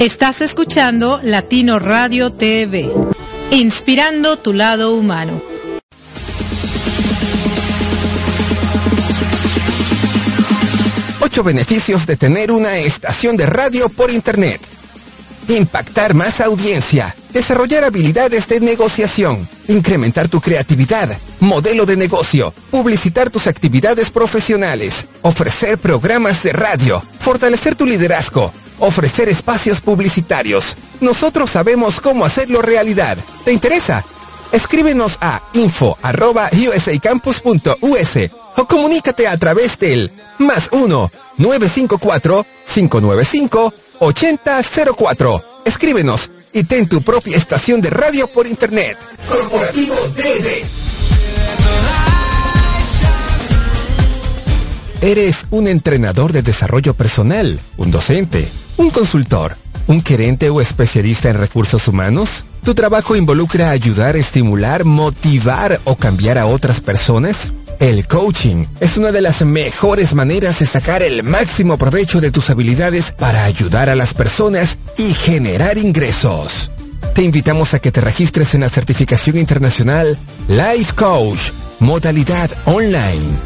Estás escuchando Latino Radio TV, inspirando tu lado humano. Ocho beneficios de tener una estación de radio por Internet. Impactar más audiencia, desarrollar habilidades de negociación, incrementar tu creatividad, modelo de negocio, publicitar tus actividades profesionales, ofrecer programas de radio, fortalecer tu liderazgo, ofrecer espacios publicitarios. Nosotros sabemos cómo hacerlo realidad. ¿Te interesa? Escríbenos a info.usacampus.us o comunícate a través del más 1 954 595 8004. Escríbenos y ten tu propia estación de radio por internet. Corporativo DD. ¿Eres un entrenador de desarrollo personal, un docente, un consultor, un gerente o especialista en recursos humanos? ¿Tu trabajo involucra ayudar, estimular, motivar o cambiar a otras personas? El coaching es una de las mejores maneras de sacar el máximo provecho de tus habilidades para ayudar a las personas y generar ingresos. Te invitamos a que te registres en la certificación internacional Life Coach, modalidad online.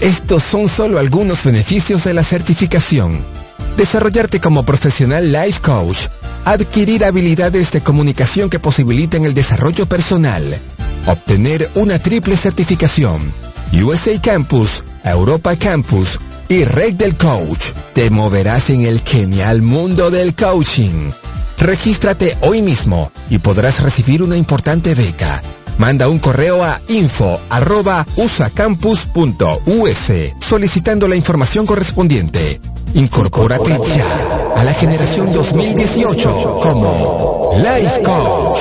Estos son solo algunos beneficios de la certificación. Desarrollarte como profesional Life Coach, adquirir habilidades de comunicación que posibiliten el desarrollo personal, obtener una triple certificación, USA Campus, Europa Campus y Red del Coach. Te moverás en el genial mundo del coaching. Regístrate hoy mismo y podrás recibir una importante beca. Manda un correo a info.usacampus.us solicitando la información correspondiente. Incorpórate ya a la generación 2018 como Life Coach.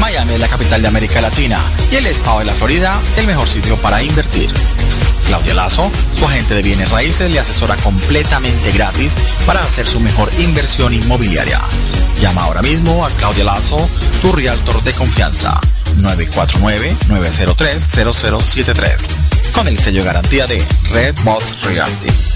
Miami es la capital de América Latina y el estado de la Florida el mejor sitio para invertir. Claudia Lazo, su agente de bienes raíces, le asesora completamente gratis para hacer su mejor inversión inmobiliaria. Llama ahora mismo a Claudia Lazo, tu realtor de confianza. 949-903-0073. Con el sello garantía de Red Box Realty.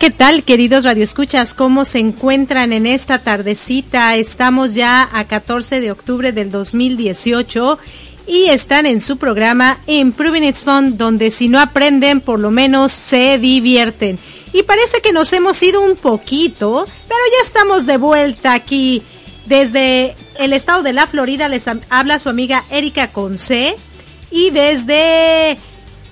¿Qué tal, queridos radioescuchas? ¿Cómo se encuentran en esta tardecita? Estamos ya a 14 de octubre del 2018 y están en su programa Improving It's Fun, donde si no aprenden, por lo menos se divierten. Y parece que nos hemos ido un poquito, pero ya estamos de vuelta aquí. Desde el estado de la Florida les habla su amiga Erika Conce. Y desde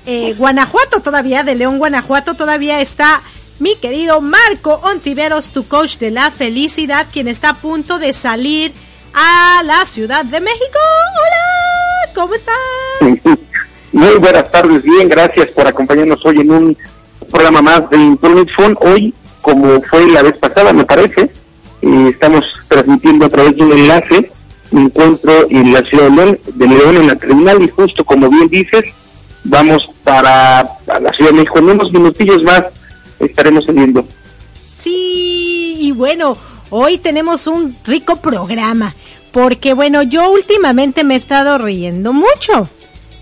eh, Guanajuato todavía, de León, Guanajuato todavía está mi querido Marco Ontiveros, tu coach de la felicidad, quien está a punto de salir a la Ciudad de México. Hola, ¿cómo estás? Muy buenas tardes, bien, gracias por acompañarnos hoy en un programa más de Internet Phone. Hoy, como fue la vez pasada, me parece, eh, estamos transmitiendo a través de un enlace. Me encuentro en la ciudad de León, en la terminal y justo como bien dices, vamos para la Ciudad de México. En unos minutillos más estaremos saliendo. Sí, y bueno, hoy tenemos un rico programa, porque bueno, yo últimamente me he estado riendo mucho.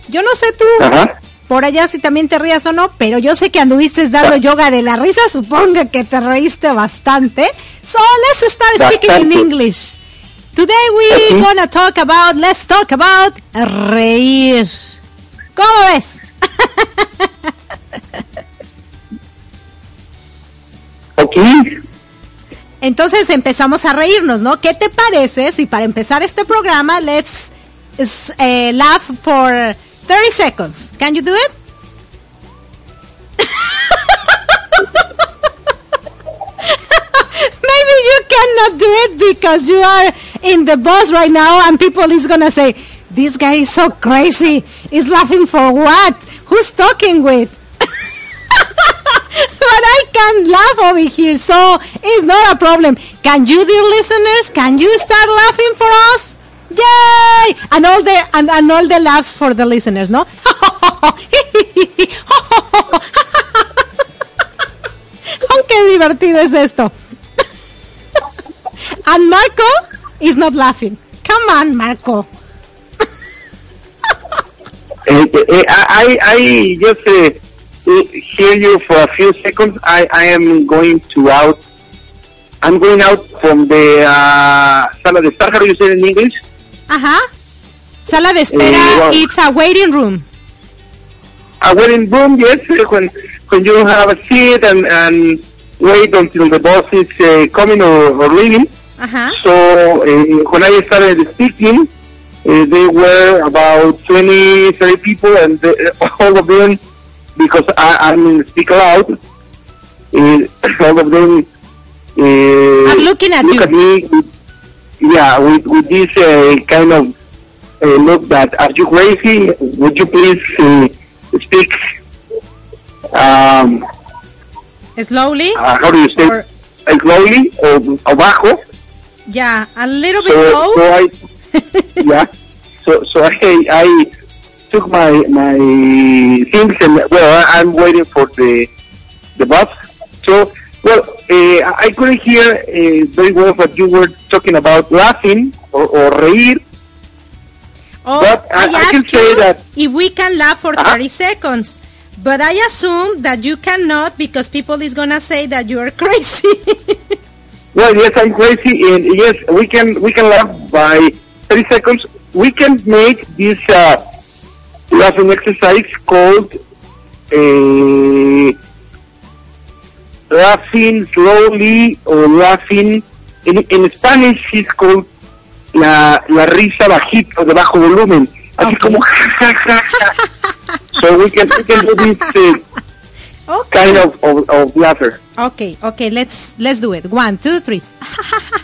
Yo no sé tú, Ajá. por allá si también te rías o no, pero yo sé que anduviste dando yoga de la risa, supongo que te reíste bastante. So let's start speaking in. English. Today we Ujú. gonna talk about, let's talk about reír. ¿Cómo ves? Entonces empezamos a reírnos, ¿no? ¿Qué te parece si para empezar este programa let's eh, laugh for 30 seconds? Can you do it? Maybe you cannot do it because you are in the bus right now and people is gonna say, this guy is so crazy. He's laughing for what? Who's talking with? I can laugh over here, so it's not a problem. Can you, dear listeners, can you start laughing for us? Yay! And all the and, and all the laughs for the listeners, no? oh, qué divertido es esto. and Marco is not laughing. Come on, Marco. Eh, I, I just hear you for a few seconds. I, I am going to out. I'm going out from the uh, sala de estar. How do you say it in English? Ajá. Sala de espera, Eh, wow. it's a waiting room. A wedding room, yes. uh, When when you have a seat and and wait until the boss is uh, coming or, or leaving. Ajá. So uh, when I started speaking, uh, they were about 20, 30 people, and all of them, because I, I'm speak loud, uh, all of them uh, I'm looking at look you. at me, with, yeah, with, with this uh, kind of uh, look that, are you crazy? Would you please uh, speak, um, Slowly. uh, how do you say, Or- uh, slowly or, or bajo? Yeah, a little bit so, low. so I yeah so so I I took my my things and well I, I'm waiting for the the bus so well uh, I couldn't hear uh, very well what you were talking about laughing or, or reír oh, but I- I can asked say that- if we can laugh for Uh-huh. 30 seconds. But I assume that you cannot because people is gonna say that you are crazy. well yes I'm crazy and yes we can we can laugh by 30 seconds we can make this uh, laughing exercise called uh, laughing slowly or laughing in, in Spanish it's called la, la risa bajito de bajo volumen así Okay. como ja, ja, ja, ja. so we can we can do this uh, okay. kind of, of, of laughter Okay, okay, let's let's do it. One, two, three.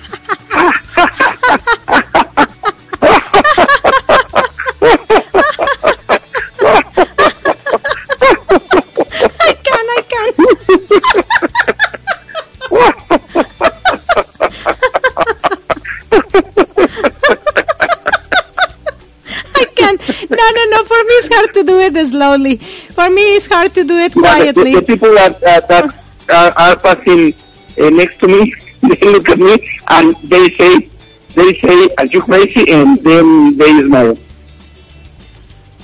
hard to do it slowly. For me, it's hard to do it Yeah, the, quietly. the people that that uh, are passing uh, next to me, they look at me and they say, they say, "Are you crazy?" And then they smile.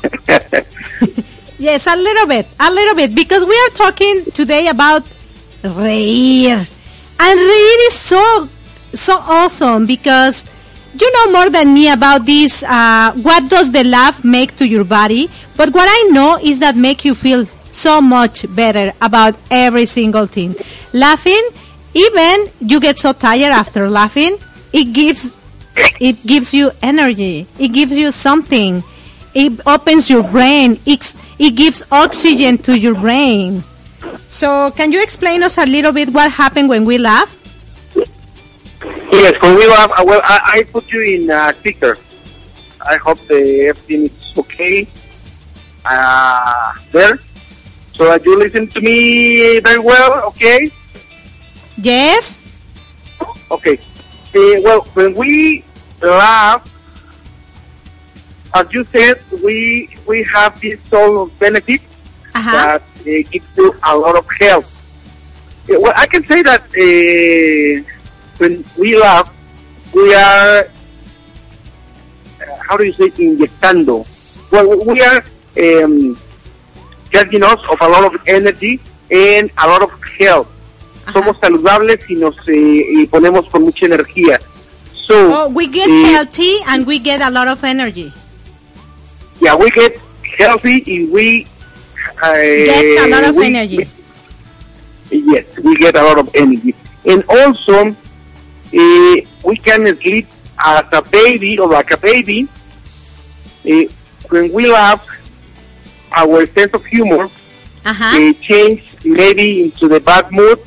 Yes, a little bit, a little bit, because we are talking today about reír, and reír is so so awesome because you know more than me about this. Uh, what does the laugh make to your body? But what I know is that make you feel so much better about every single thing. Laughing, even you get so tired after laughing, it gives it gives you energy. It gives you something. it opens your brain. It, it gives oxygen to your brain. So, can you explain us a little bit what happened when we laugh? Yes, when we laugh, uh, well, I, I put you in uh, speaker. I hope the everything is okay uh, there. So that you listen to me very well, okay? Yes. Okay. Uh, well, when we laugh, as you said, we we have this sort of benefit Uh-huh. that uh, gives you a lot of help. Uh, well, I can say that uh, when we laugh, we are, uh, how do you say, inyectando. Well, we are um, charging us of a lot of energy and a lot of health. Somos saludables y nos eh, y ponemos con mucha energía. So, Oh, we get eh, healthy and we get a lot of energy. yeah, we get healthy and we uh, Get a lot of we- energy. Yes, we get a lot of energy. And also, uh, we can sleep as a baby or like a baby. Uh, when we laugh, our sense of humor Uh-huh. uh, change maybe into the bad mood,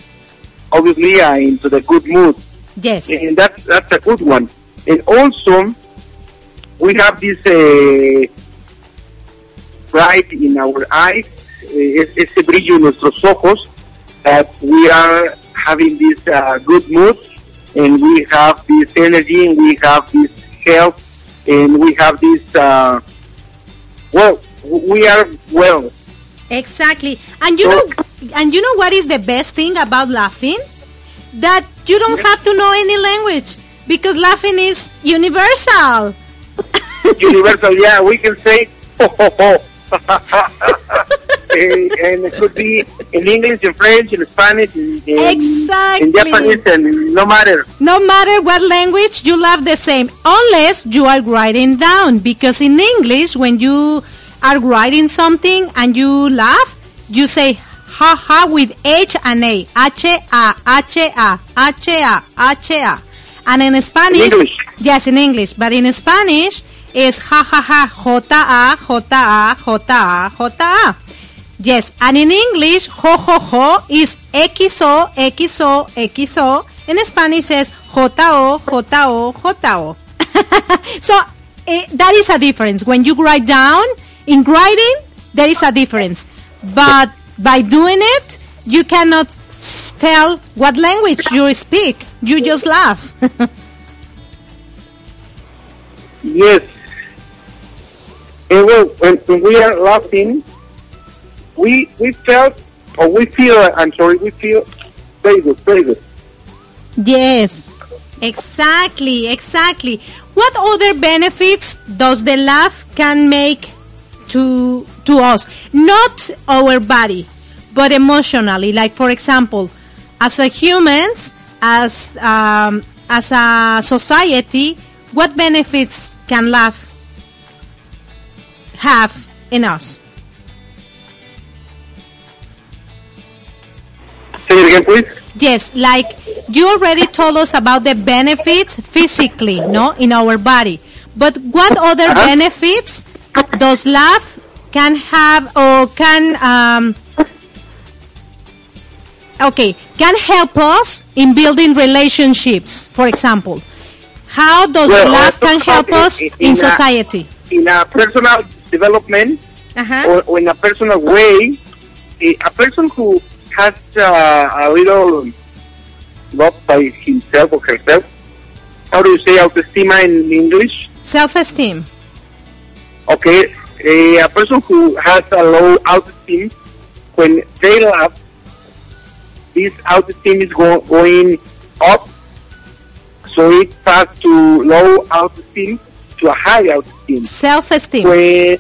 obviously uh, into the good mood. Yes. And that's, that's a good one. And also, we have this uh, bright in our eyes, eh, es- ese brillo en nuestros ojos, that we are having this uh, good mood, and we have this energy, and we have this health, and we have this, uh, well, we are well. Exactly. And you know and you know what is the best thing about laughing? That you don't have to know any language because laughing is universal. universal. Yeah, we can say ho ho ho. and, and it could be in English, in French, in Spanish, in, Exactly. in Japanese, and no matter. No matter what language, you laugh the same, unless you are writing down. Because in English, when you are writing something and you laugh, you say ha ha with H and A. H A H A H A H A. And in Spanish, In English. yes, in English, but in Spanish is ha ha ha J A J A J A J A. Yes, and in English, ho ho ho is XO, XO, XO. In Spanish is JO, JO, JO. so eh, that is a difference. When you write down, in writing, there is a difference. But by doing it, you cannot tell what language you speak. You just laugh. Yes. And well, when, when we are laughing, we we felt, or we feel, I'm sorry, we feel very good, very good. Yes, exactly, exactly. What other benefits does the laugh can make to to us? Not our body, but emotionally. Like for example, as a humans, as um, as a society, what benefits can laugh have in us? Say it again, please. Yes, like you already told us about the benefits physically, no, in our body. But what other Uh-huh. benefits does love can have or can um okay, can help us in building relationships, for example. How does Well, uh, can help in- us in- in in a- society? In a personal development, Uh-huh. or, or in a personal way, a, a person who has uh, a little love by himself or herself, how do you say autoestima in English? Self-esteem. Okay, a, a person who has a low autoesteem, when they laugh, this autoesteem is go, going up, so it passes to low autoesteem to a high. Self-esteem. When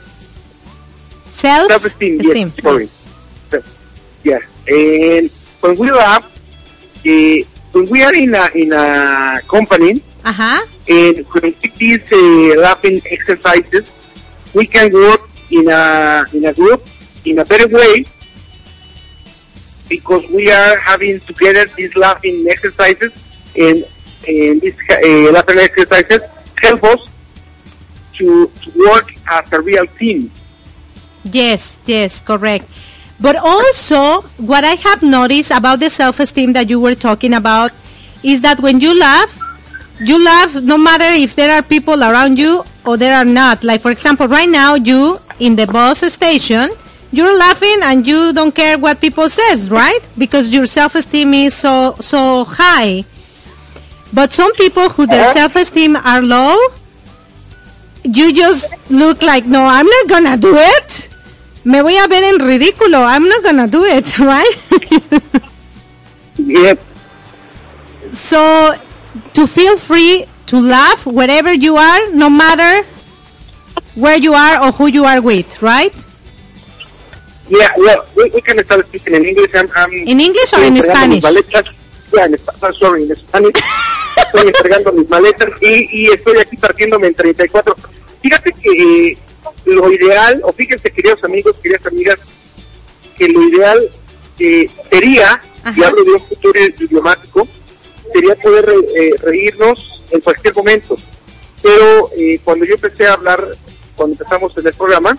Self self-esteem, esteem. yes, sorry. Yeah, and when we laugh, eh, when we are in a in a company, Uh-huh. and when we do these uh, laughing exercises, we can work in a in a group in a better way because we are having together these laughing exercises, and and these uh, laughing exercises help us to, to work as a real team. Yes, yes, correct. But also, what I have noticed about the self-esteem that you were talking about is that when you laugh, you laugh no matter if there are people around you or there are not. Like, for example, right now, you in the bus station, you're laughing and you don't care what people says, right? Because your self-esteem is so, so high. But some people who their Uh-huh. self-esteem are low, you just look like, no, I'm not gonna do it. Me voy a ver en ridículo. I'm not gonna do it, right? Yeah, so, to feel free to laugh wherever you are, no matter where you are or who you are with, right? yeah, well, we, we can start speaking in English. I'm, I'm In English or in Spanish? Yeah, in sorry, in Spanish. estoy entregando mis maletas y, y estoy aquí partiéndome en 34. Fíjate que eh, lo ideal, o fíjense queridos amigos, queridas amigas, que lo ideal eh, sería, y Ajá. hablo de un futuro idiomático, sería poder re- eh, reírnos en cualquier momento. Pero eh, cuando yo empecé a hablar, cuando empezamos en el programa,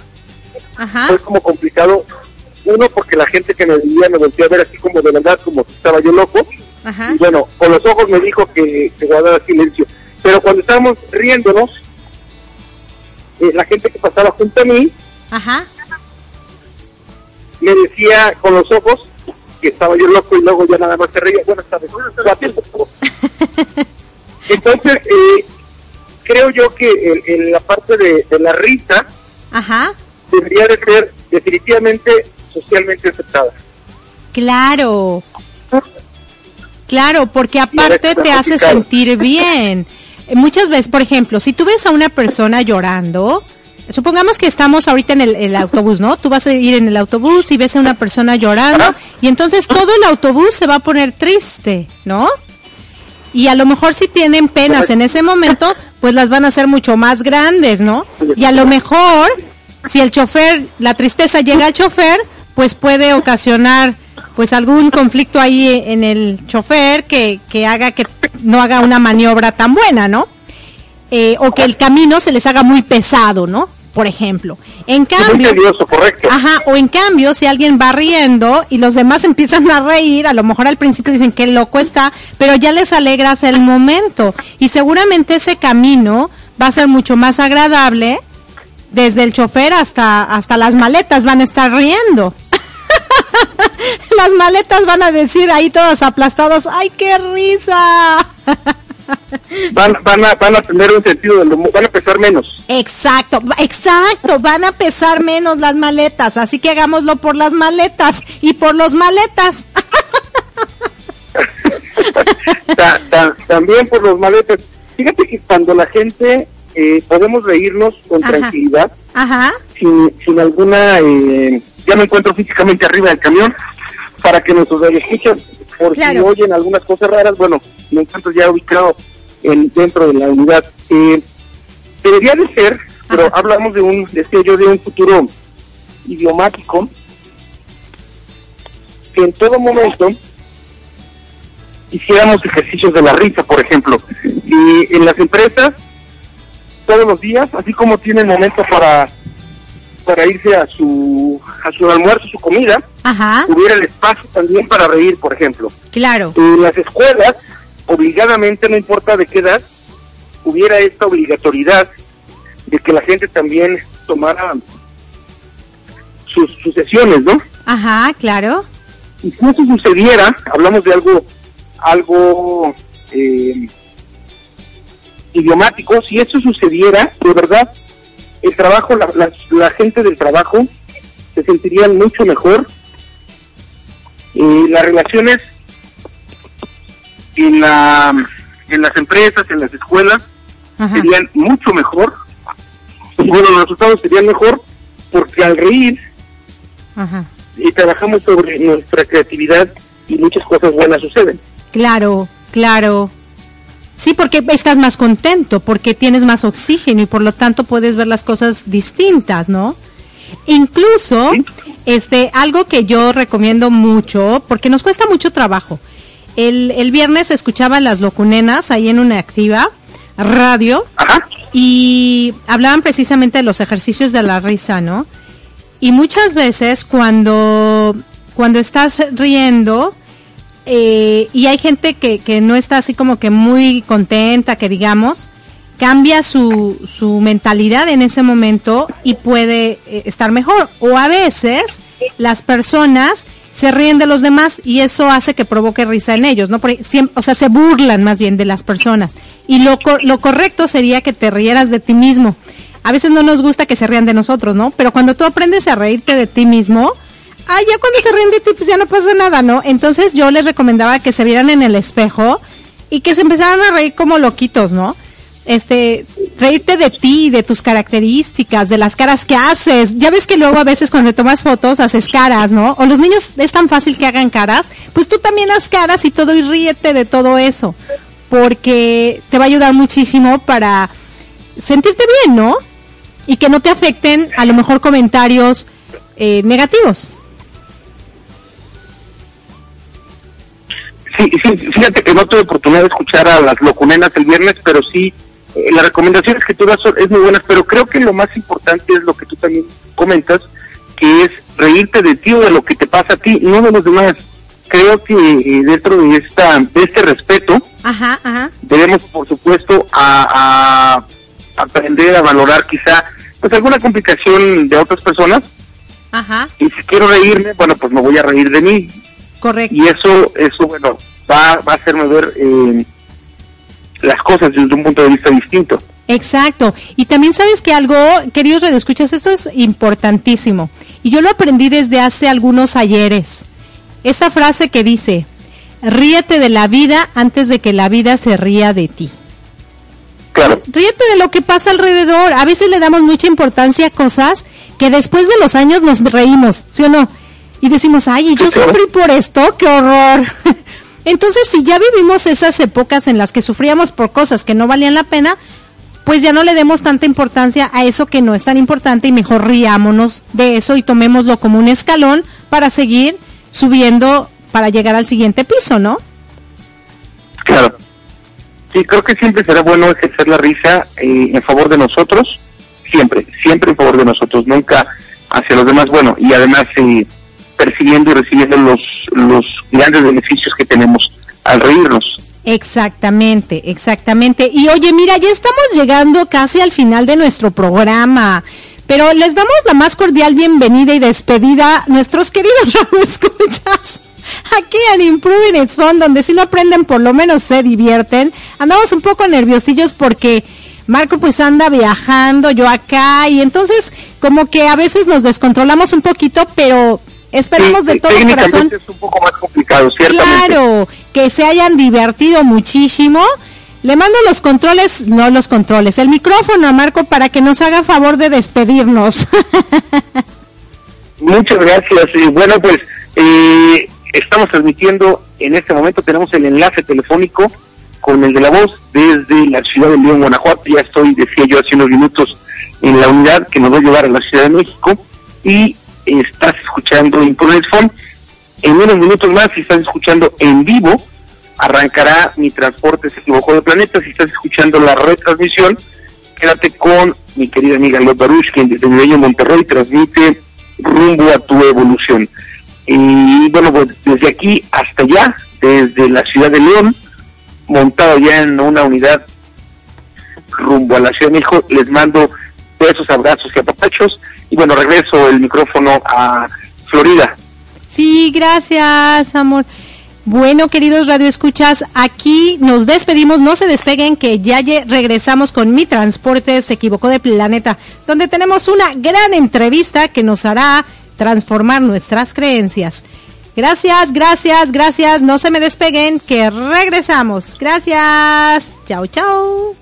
Ajá. fue como complicado. Uno, porque la gente que me veía me volteó a ver así como de verdad, como estaba yo loco. Ajá. Y bueno, con los ojos me dijo que, que guardara silencio. Pero cuando estábamos riéndonos, eh, la gente que pasaba junto a mí Ajá. me decía con los ojos que estaba yo loco y luego ya nada más se reía. Buenas tardes. Por favor. Entonces, eh, creo yo que en, en la parte de, de la risa Ajá. debería de ser definitivamente socialmente aceptada. Claro. Claro, porque aparte te hace sentir bien. Eh, Muchas veces, por ejemplo, si tú ves a una persona llorando, supongamos que estamos ahorita en el, el autobús, ¿no? Tú vas a ir en el autobús y ves a una persona llorando y entonces todo el autobús se va a poner triste, ¿no? Y a lo mejor si tienen penas en ese momento, pues las van a hacer mucho más grandes, ¿no? Y a lo mejor, si el chofer, la tristeza llega al chofer, pues puede ocasionar pues algún conflicto ahí en el chofer que, que haga que no haga una maniobra tan buena, ¿no? Eh, o que el camino se les haga muy pesado, ¿no? Por ejemplo. En Muy cambio, tedioso, correcto. Ajá, o en cambio, si alguien va riendo y los demás empiezan a reír, a lo mejor al principio dicen que loco está, pero ya les alegras el momento. Y seguramente ese camino va a ser mucho más agradable. Desde el chofer hasta, hasta las maletas van a estar riendo. las maletas van a decir ahí todos aplastados, ¡ay, qué risa! Van, van, a, van a tener un sentido del humor, van a pesar menos. Exacto, exacto, van a pesar menos las maletas, así que hagámoslo por las maletas y por los maletas. Ta- ta- también por los maletas. Fíjate que cuando la gente eh, podemos reírnos con Ajá. tranquilidad, Ajá, sin, sin alguna... eh, ya me encuentro físicamente arriba del camión, para que nuestros escuchan, por Claro. si oyen algunas cosas raras, bueno, me encuentro ya ubicado en, dentro de la unidad. Eh, debería de ser, pero hablamos de un, yo, de un futuro idiomático, que en todo momento hiciéramos ejercicios de la risa, por ejemplo. Y en las empresas, todos los días, así como tienen momento para para irse a su a su almuerzo, su comida, ajá, hubiera el espacio también para reír, por ejemplo. claro, En las escuelas, obligadamente, no importa de qué edad, hubiera esta obligatoriedad de que la gente también tomara sus, sus sesiones, ¿no? ajá, claro, Y si eso sucediera, hablamos de algo, algo eh, idiomático, si eso sucediera, de verdad, el trabajo, la, la, la gente del trabajo se sentirían mucho mejor. Eh, las relaciones en, la, en las empresas, en las escuelas, ajá, serían mucho mejor. Y bueno, los resultados serían mejor porque al reír ajá, y trabajamos sobre nuestra creatividad y muchas cosas buenas suceden. claro, claro. Sí, porque estás más contento, porque tienes más oxígeno y por lo tanto puedes ver las cosas distintas, ¿no? Incluso, Sí. este, algo que yo recomiendo mucho, porque nos cuesta mucho trabajo. El, el viernes escuchaba las locunenas ahí en una activa radio Ajá. y hablaban precisamente de los ejercicios de la risa, ¿no? Y muchas veces cuando, cuando estás riendo eh, y hay gente que, que no está así como que muy contenta, que digamos, cambia su, su mentalidad en ese momento y puede eh, estar mejor. O a veces las personas se ríen de los demás y eso hace que provoque risa en ellos, ¿no? Siempre, o sea, se burlan más bien de las personas. Y lo, lo correcto sería que te rieras de ti mismo. A veces no nos gusta que se rían de nosotros, ¿no? Pero cuando tú aprendes a reírte de ti mismo, ah, ya cuando se ríen de ti, pues ya no pasa nada, ¿no? Entonces yo les recomendaba que se vieran en el espejo y que se empezaran a reír como loquitos, ¿no? este, reírte de ti, de tus características, de las caras que haces. Ya ves que luego a veces cuando tomas fotos haces caras, ¿no? O los niños es tan fácil que hagan caras, pues tú también haz caras y todo y ríete de todo eso, porque te va a ayudar muchísimo para sentirte bien, ¿no? Y que no te afecten a lo mejor comentarios eh, negativos. Sí, sí, fíjate que no tuve oportunidad de escuchar a las locunenas el viernes, pero sí eh, las recomendaciones que tú das son, es muy buenas, pero creo que lo más importante es lo que tú también comentas, que es reírte de ti o de lo que te pasa a ti, no de los demás. Creo que eh, dentro de esta de este respeto debemos, por supuesto, a, aprender a valorar quizá pues alguna complicación de otras personas. Y si quiero reírme, bueno, pues me voy a reír de mí. Correcto. Y eso, eso bueno, va, va a hacerme ver eh, las cosas desde un punto de vista distinto. Exacto. Y también sabes que algo, queridos radioescuchas, esto es importantísimo. Y yo lo aprendí desde hace algunos ayeres. Esa frase que dice, ríete de la vida antes de que la vida se ría de ti. Claro. Ríete de lo que pasa alrededor. A veces le damos mucha importancia a cosas que después de los años nos reímos, ¿sí o no? Y decimos, ay, yo sufrí por esto, qué horror. Entonces, si ya vivimos esas épocas en las que sufríamos por cosas que no valían la pena, pues ya no le demos tanta importancia a eso que no es tan importante y mejor riámonos de eso y tomémoslo como un escalón para seguir subiendo para llegar al siguiente piso, ¿no? Claro. Sí, creo que siempre será bueno ejercer la risa eh, en favor de nosotros, siempre, siempre en favor de nosotros, nunca hacia los demás. Bueno, y además eh, percibiendo y recibiendo los, los grandes beneficios que tenemos al reírnos. Exactamente, exactamente. Y oye, mira, ya estamos llegando casi al final de nuestro programa, pero les damos la más cordial bienvenida y despedida a nuestros queridos escuchas aquí en Improving It's Fun, donde si no aprenden por lo menos se divierten. Andamos un poco nerviosillos porque Marco pues anda viajando, yo acá, y entonces como que a veces nos descontrolamos un poquito, pero Esperemos de todo corazón. es un poco más complicado, Claro, que se hayan divertido muchísimo. Le mando los controles, no los controles, el micrófono a Marco para que nos haga favor de despedirnos. Muchas gracias. Y bueno, pues eh, estamos transmitiendo en este momento, tenemos el enlace telefónico con el de la voz desde la ciudad de León, Guanajuato. Ya estoy, decía yo hace unos minutos, en la unidad que nos va a llevar a la Ciudad de México. Y estás escuchando Internet Phone. En unos minutos más, si estás escuchando en vivo, arrancará Mi Transporte se equivocó de planeta. Si estás escuchando la retransmisión, quédate con mi querida amiga Lot Baruch, quien desde Bello Monterrey transmite rumbo a tu evolución. Y bueno, pues desde aquí hasta allá, desde la ciudad de León, montado ya en una unidad rumbo a la Ciudad de México, les mando besos, abrazos y apapachos y bueno, regreso el micrófono a Florida. Sí, gracias, amor. Bueno, queridos radioescuchas, aquí nos despedimos, no se despeguen que ya regresamos con Mi Transporte se equivocó de planeta, donde tenemos una gran entrevista que nos hará transformar nuestras creencias. Gracias, gracias, gracias, no se me despeguen que regresamos. Gracias. Chao, chao.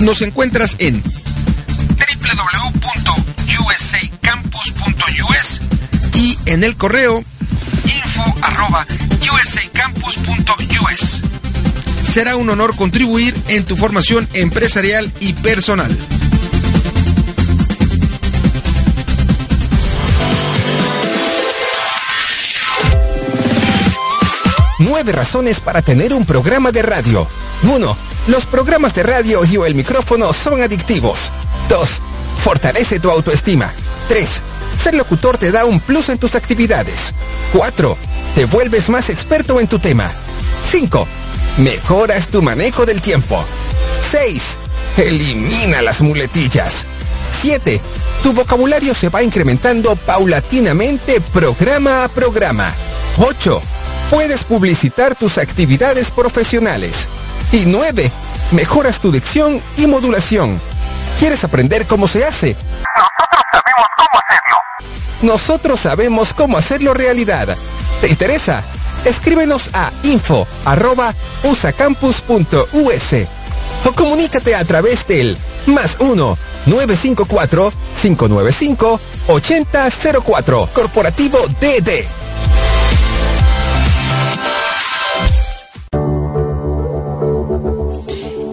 Nos encuentras en www.usacampus.us y en el correo info@usacampus.us. Será un honor contribuir en tu formación empresarial y personal. Nueve razones para tener un programa de radio. 1. Los programas de radio y o el micrófono son adictivos. 2. Fortalece tu autoestima. 3. Ser locutor te da un plus en tus actividades. 4. Te vuelves más experto en tu tema. 5. Mejoras tu manejo del tiempo. 6. Elimina las muletillas. 7. Tu vocabulario se va incrementando paulatinamente programa a programa. 8. Puedes publicitar tus actividades profesionales. Y 9. Mejoras tu dicción y modulación. ¿Quieres aprender cómo se hace? Nosotros sabemos cómo hacerlo realidad. ¿Te interesa? Escríbenos a info.usacampus.us o comunícate a través del más 1 954 595 8004 Corporativo DD.